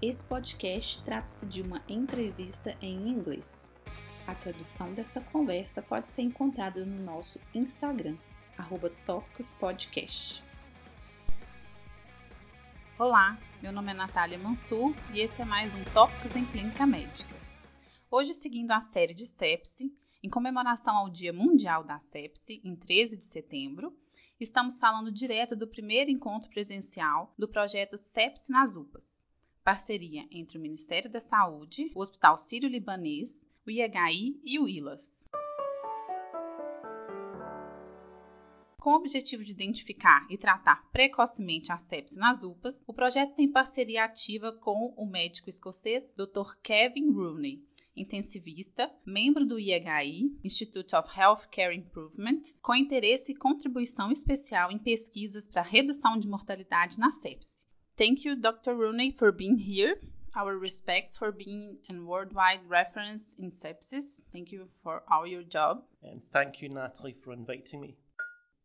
Esse podcast trata-se de uma entrevista em inglês. A tradução dessa conversa pode ser encontrada no nosso Instagram, tópicospodcast. Olá, meu nome é Natália Mansur e esse é mais um Tópicos em Clínica Médica. Hoje, seguindo a série de sepse, em comemoração ao Dia Mundial da Sepse, em 13 de setembro, estamos falando direto do primeiro encontro presencial do projeto Sepse nas UPAs, parceria entre o Ministério da Saúde, o Hospital Sírio-Libanês, o IHI e o ILAS. Com o objetivo de identificar e tratar precocemente a sepse nas UPAs, o projeto tem parceria ativa com o médico escocês Dr. Kevin Rooney, intensivista, membro do IHI, Institute of Healthcare Improvement, com interesse e contribuição especial em pesquisas para redução de mortalidade na sepse. Thank you, Dr. Rooney, for being here. Our respect for being a worldwide reference in sepsis. Thank you for all your job. And thank you, Natalie, for inviting me.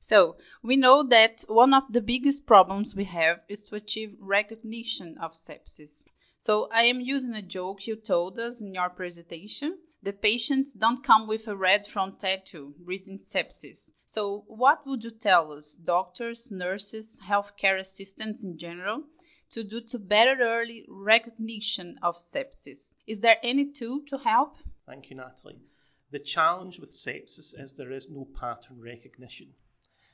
So, we know that one of the biggest problems we have is to achieve recognition of sepsis. So I am using a joke you told us in your presentation. The patients don't come with a red front tattoo written sepsis. So what would you tell us, doctors, nurses, healthcare assistants in general, to do to better early recognition of sepsis? Is there any tool to help? Thank you, Natalie. The challenge with sepsis is there is no pattern recognition.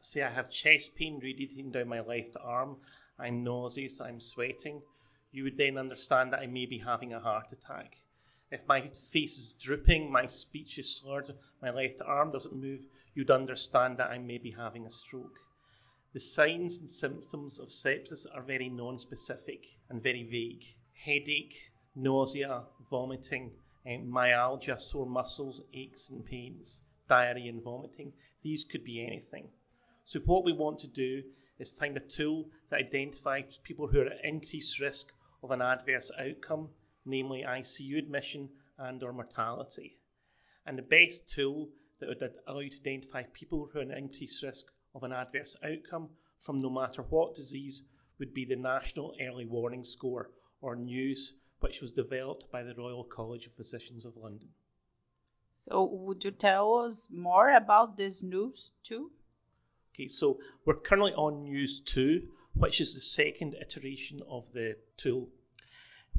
Say I have chest pain radiating down my left arm, I'm nauseous, I'm sweating you would then understand that I may be having a heart attack. If my face is drooping, my speech is slurred, my left arm doesn't move, you'd understand that I may be having a stroke. The signs and symptoms of sepsis are very non-specific and very vague. Headache, nausea, vomiting, um, myalgia, sore muscles, aches and pains, diarrhea and vomiting. These could be anything. So what we want to do is find a tool that identifies people who are at increased risk of an adverse outcome, namely ICU admission and or mortality. And the best tool that would allow you to identify people who are at increased risk of an adverse outcome from no matter what disease would be the National Early Warning Score, or NEWS, which was developed by the Royal College of Physicians of London. So, would you tell us more about this NEWS too? Okay, so we're currently on NEWS 2, which is the second iteration of the tool.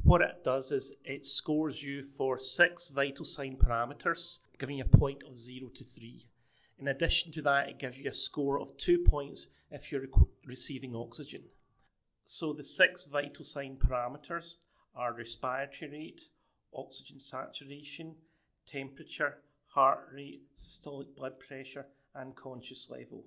What it does is it scores you for six vital sign parameters, giving you a point of 0 to 3. In addition to that, it gives you a score of two points if you're receiving oxygen. So the six vital sign parameters are respiratory rate, oxygen saturation, temperature, heart rate, systolic blood pressure, and conscious level.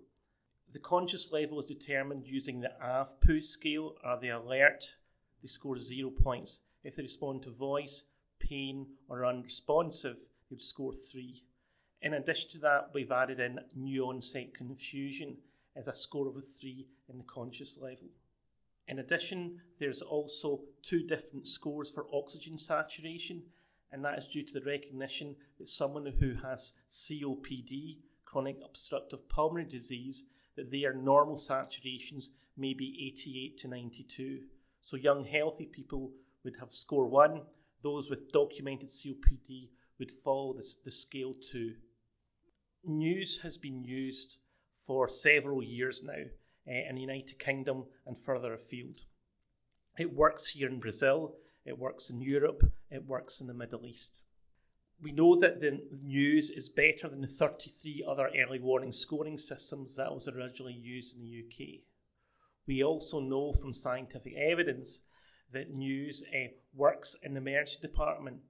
The conscious level is determined using the AVPU scale. Are they alert? They score zero points. If they respond to voice, pain, or unresponsive, they'd score three. In addition to that, we've added in new onset confusion as a score of a three in the conscious level. In addition, there's also two different scores for oxygen saturation, and that is due to the recognition that someone who has COPD, chronic obstructive pulmonary disease, that their normal saturations may be 88 to 92. So young healthy people would have score 1, those with documented COPD would follow this, the scale 2. NEWS has been used for several years now uh, in the United Kingdom and further afield. It works here in Brazil, it works in Europe, it works in the Middle East. We know that the NEWS is better than the 33 other early warning scoring systems that was originally used in the UK. We also know from scientific evidence that NEWS uh, works in the emergency department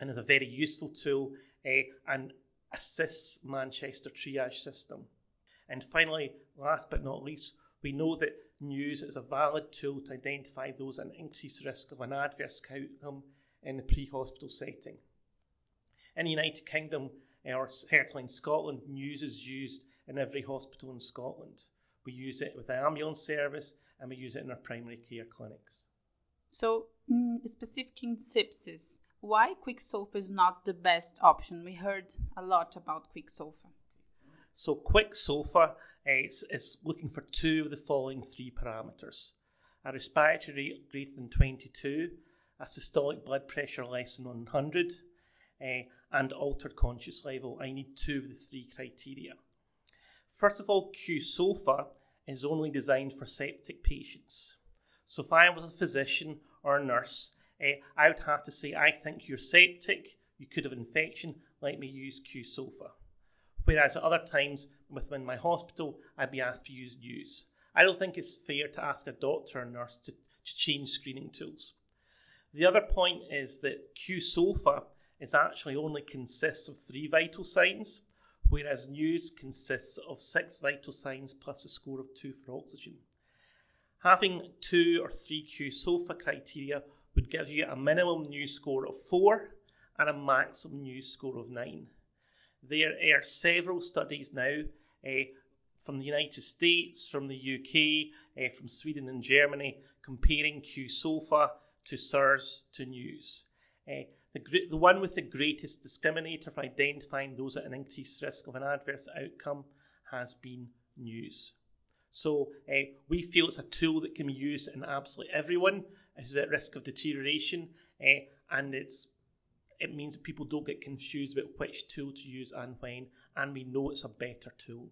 and is a very useful tool uh, and assists Manchester triage system. And finally, last but not least, we know that NEWS is a valid tool to identify those at increased risk of an adverse outcome in the pre-hospital setting. In the United Kingdom, or certainly in Scotland, NEWS is used in every hospital in Scotland. We use it with the ambulance service and we use it in our primary care clinics. So, mm, specific in sepsis, why Qsofa is not the best option? We heard a lot about Qsofa. So, Qsofa is, is looking for two of the following three parameters a respiratory rate greater than 22, a systolic blood pressure less than 100, uh, and altered conscious level. I need two of the three criteria. First of all, Qsofa is only designed for septic patients. So if I was a physician or a nurse, uh, I would have to say, I think you're septic, you could have infection, let me use Qsofa. Whereas at other times within my hospital, I'd be asked to use News. I don't think it's fair to ask a doctor or nurse to, to change screening tools. The other point is that Qsofa is actually only consists of three vital signs, whereas News consists of six vital signs plus a score of two for oxygen. Having two or three Qsofa criteria would give you a minimum News score of four and a maximum News score of nine. There are several studies now uh, from the United States, from the UK, uh, eh, from Sweden and Germany comparing Qsofa to SIRS to News. Uh, the, the one with the greatest discriminator for identifying those at an increased risk of an adverse outcome has been news. So uh, we feel it's a tool that can be used in absolutely everyone who's at risk of deterioration, uh, and it's it means that people don't get confused about which tool to use and when, and we know it's a better tool.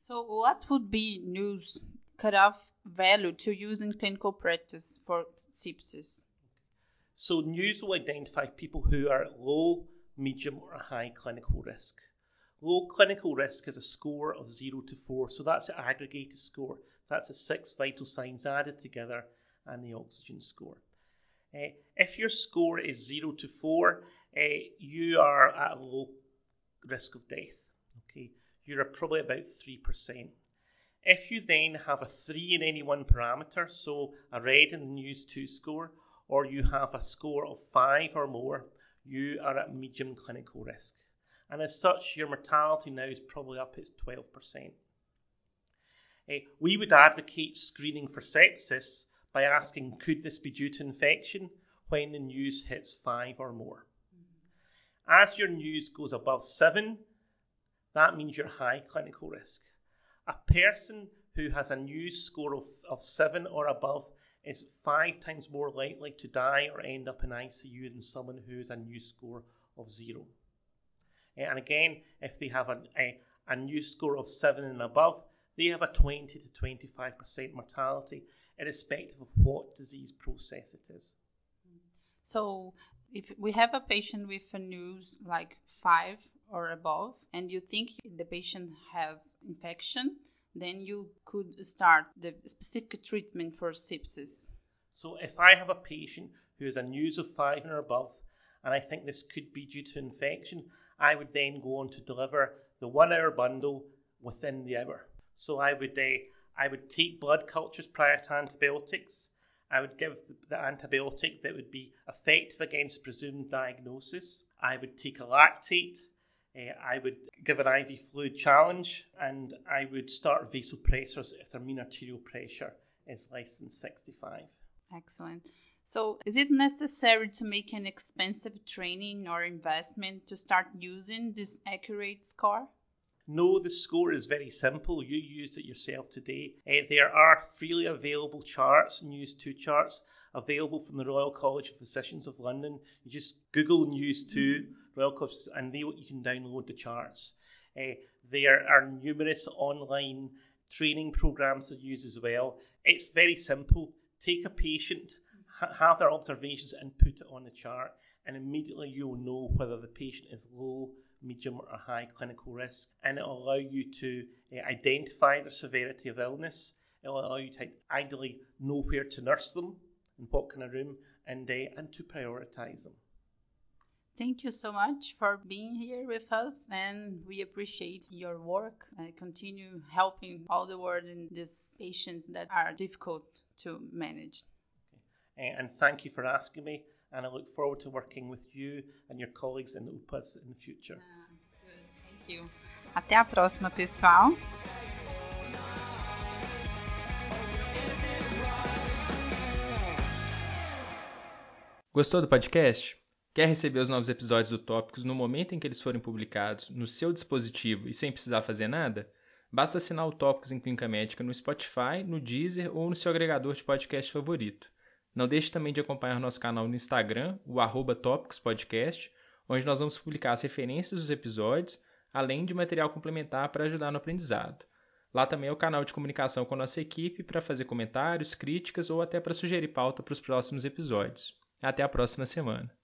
So, what would be news cutoff value to use in clinical practice for sepsis? So news will identify people who are at low, medium or high clinical risk. Low clinical risk is a score of 0 to 4, so that's an aggregated score. That's the six vital signs added together and the oxygen score. Uh, if your score is 0 to 4, uh, you are at a low risk of death. Okay, You're probably about 3%. If you then have a 3 in any one parameter, so a red in the News 2 score, or you have a score of 5 or more, you are at medium clinical risk. And as such, your mortality now is probably up at 12%. Uh, eh, we would advocate screening for sepsis by asking, could this be due to infection when the news hits 5 or more? As your news goes above 7, that means you're high clinical risk. A person who has a news score of, of 7 or above is five times more likely to die or end up in ICU than someone who has a news score of zero. Eh, and again, if they have a, a, a news score of seven and above, they have a 20 to 25% mortality, irrespective of what disease process it is. So, if we have a patient with a news like five or above, and you think the patient has infection, then you could start the specific treatment for sepsis. So if I have a patient who has a news of five and above, and I think this could be due to infection, I would then go on to deliver the one hour bundle within the hour. So I would uh, I would take blood cultures prior to antibiotics. I would give the, antibiotic that would be effective against presumed diagnosis. I would take a lactate uh, I would give an IV fluid challenge and I would start vasopressors if their mean arterial pressure is less than 65. Excellent. So, is it necessary to make an expensive training or investment to start using this accurate score? No, the score is very simple. You used it yourself today. Uh, there are freely available charts, News 2 charts, available from the Royal College of Physicians of London. You just Google News 2 Royal College, and they, you can download the charts. Uh, there are numerous online training programs to use as well. It's very simple. Take a patient, ha- have their observations, and put it on the chart, and immediately you will know whether the patient is low, medium, or high clinical risk, and it will allow you to uh, identify the severity of illness. It will allow you to ideally know where to nurse them in what kind of room, and uh, and to prioritise them. Thank you so much for being here with us, and we appreciate your work. continue helping all the world in these patients that are difficult to manage. Okay. And thank you for asking me, and I look forward to working with you and your colleagues in UPAS in the future. Ah, good. Thank you. Até a próxima, pessoal. Gostou do podcast? Quer receber os novos episódios do Tópicos no momento em que eles forem publicados, no seu dispositivo e sem precisar fazer nada? Basta assinar o Tópicos em Clínica Médica no Spotify, no Deezer ou no seu agregador de podcast favorito. Não deixe também de acompanhar nosso canal no Instagram, o arroba Podcast, onde nós vamos publicar as referências dos episódios, além de material complementar para ajudar no aprendizado. Lá também é o canal de comunicação com a nossa equipe para fazer comentários, críticas ou até para sugerir pauta para os próximos episódios. Até a próxima semana.